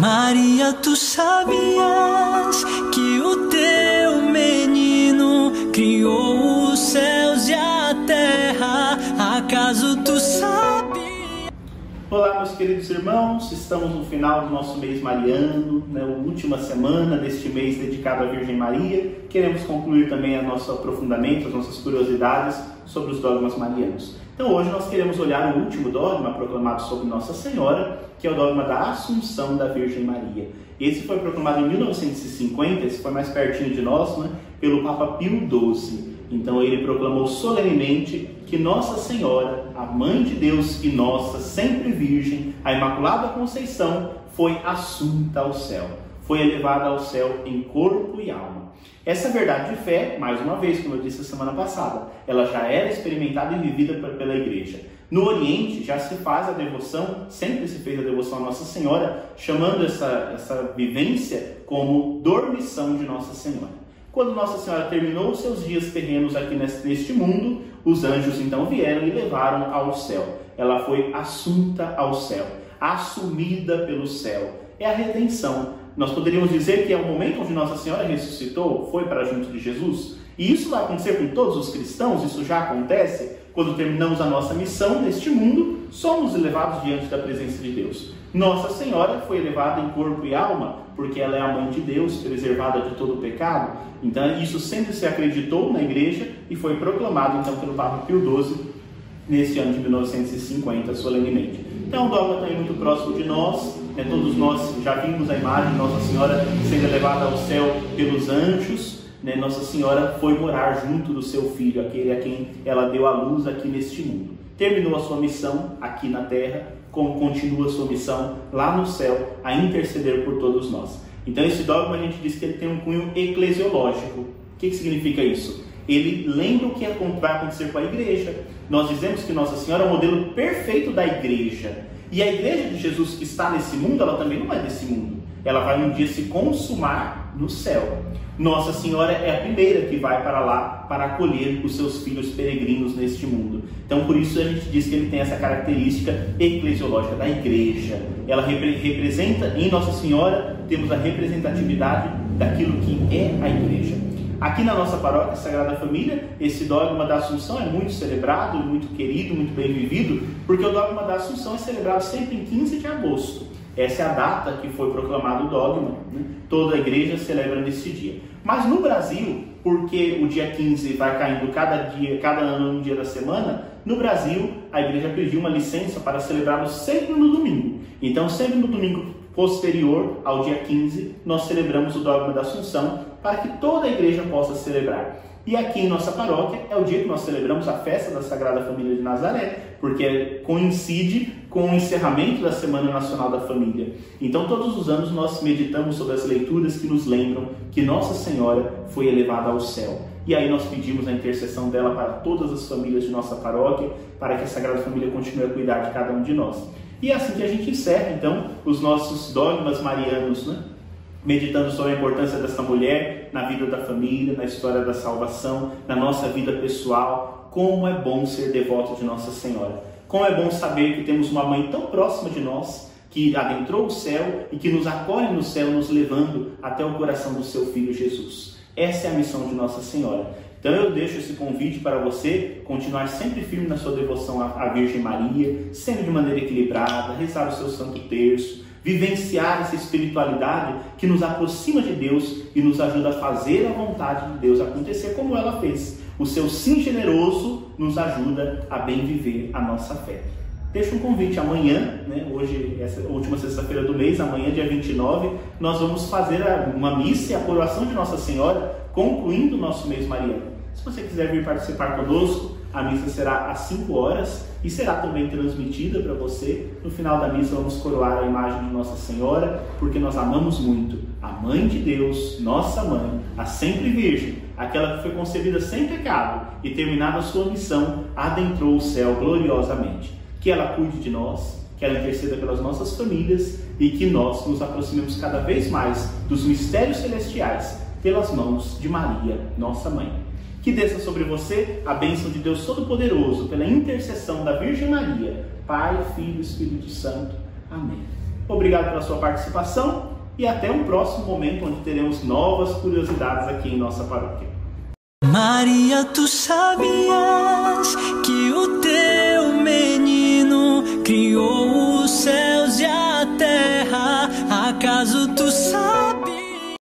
Maria, tu sabias que o teu menino criou os céus e a terra? Acaso tu? Olá, meus queridos irmãos, estamos no final do nosso mês mariano, na né, última semana deste mês dedicado à Virgem Maria. Queremos concluir também o nosso aprofundamento, as nossas curiosidades sobre os dogmas marianos. Então, hoje nós queremos olhar o último dogma proclamado sobre Nossa Senhora, que é o dogma da Assunção da Virgem Maria. Esse foi proclamado em 1950, esse foi mais pertinho de nós, né, pelo Papa Pio XII. Então, ele proclamou solenemente que Nossa Senhora, a Mãe de Deus e nossa, sempre Virgem, a Imaculada Conceição, foi assunta ao céu, foi elevada ao céu em corpo e alma. Essa verdade de fé, mais uma vez, como eu disse a semana passada, ela já era experimentada e vivida pela igreja. No Oriente já se faz a devoção, sempre se fez a devoção a Nossa Senhora, chamando essa, essa vivência como dormição de Nossa Senhora. Quando Nossa Senhora terminou seus dias terrenos aqui neste mundo, os anjos então vieram e levaram ao céu. Ela foi assunta ao céu, assumida pelo céu. É a redenção. Nós poderíamos dizer que é o momento onde Nossa Senhora ressuscitou, foi para junto de Jesus. E isso vai acontecer com todos os cristãos, isso já acontece. Quando terminamos a nossa missão neste mundo, somos elevados diante da presença de Deus. Nossa Senhora foi elevada em corpo e alma, porque ela é a mãe de Deus, preservada de todo o pecado. Então, isso sempre se acreditou na igreja e foi proclamado então pelo Papa Pio XII neste ano de 1950, solenemente. Então, o dogma está aí muito próximo de nós, né? todos nós já vimos a imagem de Nossa Senhora sendo elevada ao céu pelos anjos. Né? Nossa Senhora foi morar junto do seu filho, aquele a quem ela deu a luz aqui neste mundo. Terminou a sua missão aqui na terra, como continua sua missão lá no céu, a interceder por todos nós. Então, esse dogma a gente diz que ele tem um cunho eclesiológico. O que, que significa isso? Ele lembra o que vai acontecer com a igreja. Nós dizemos que Nossa Senhora é o modelo perfeito da igreja. E a igreja de Jesus que está nesse mundo, ela também não é desse mundo. Ela vai um dia se consumar no céu. Nossa Senhora é a primeira que vai para lá para acolher os seus filhos peregrinos neste mundo. Então, por isso a gente diz que ele tem essa característica eclesiológica da igreja. Ela repre representa, em Nossa Senhora, temos a representatividade daquilo que é a igreja. Aqui na nossa paróquia Sagrada Família, esse dogma da Assunção é muito celebrado, muito querido, muito bem vivido, porque o dogma da Assunção é celebrado sempre em 15 de agosto. Essa é a data que foi proclamado o dogma. Né? Toda a igreja celebra nesse dia. Mas no Brasil, porque o dia 15 vai caindo cada dia, cada ano no dia da semana, no Brasil a igreja pediu uma licença para celebrá-lo sempre no domingo. Então, sempre no domingo posterior ao dia 15, nós celebramos o dogma da Assunção para que toda a igreja possa celebrar. E aqui em nossa paróquia é o dia que nós celebramos a festa da Sagrada Família de Nazaré, porque coincide com o encerramento da Semana Nacional da Família. Então, todos os anos nós meditamos sobre as leituras que nos lembram que Nossa Senhora foi elevada ao céu. E aí nós pedimos a intercessão dela para todas as famílias de nossa paróquia, para que a Sagrada Família continue a cuidar de cada um de nós. E é assim que a gente encerra, então, os nossos dogmas marianos, né? Meditando sobre a importância dessa mulher na vida da família, na história da salvação, na nossa vida pessoal. Como é bom ser devoto de Nossa Senhora. Como é bom saber que temos uma mãe tão próxima de nós, que adentrou o céu e que nos acolhe no céu, nos levando até o coração do seu filho Jesus. Essa é a missão de Nossa Senhora. Então eu deixo esse convite para você continuar sempre firme na sua devoção à Virgem Maria, sempre de maneira equilibrada, rezar o seu Santo Terço, vivenciar essa espiritualidade que nos aproxima de Deus e nos ajuda a fazer a vontade de Deus acontecer como ela fez. O seu sim generoso nos ajuda a bem viver a nossa fé. Deixo um convite amanhã, né, hoje, essa última sexta-feira do mês, amanhã, dia 29, nós vamos fazer uma missa e a coroação de Nossa Senhora, concluindo o nosso mês mariano. Se você quiser vir participar conosco, a missa será às 5 horas e será também transmitida para você. No final da missa, vamos coroar a imagem de Nossa Senhora, porque nós amamos muito a Mãe de Deus, nossa mãe, a sempre Virgem, aquela que foi concebida sem pecado e, terminada a sua missão, adentrou o céu gloriosamente. Que ela cuide de nós, que ela interceda pelas nossas famílias e que nós nos aproximemos cada vez mais dos mistérios celestiais pelas mãos de Maria, nossa mãe. Que desça sobre você a bênção de Deus Todo-Poderoso, pela intercessão da Virgem Maria, Pai, Filho e Espírito Santo. Amém. Obrigado pela sua participação e até um próximo momento onde teremos novas curiosidades aqui em nossa paróquia. Maria, tu sabias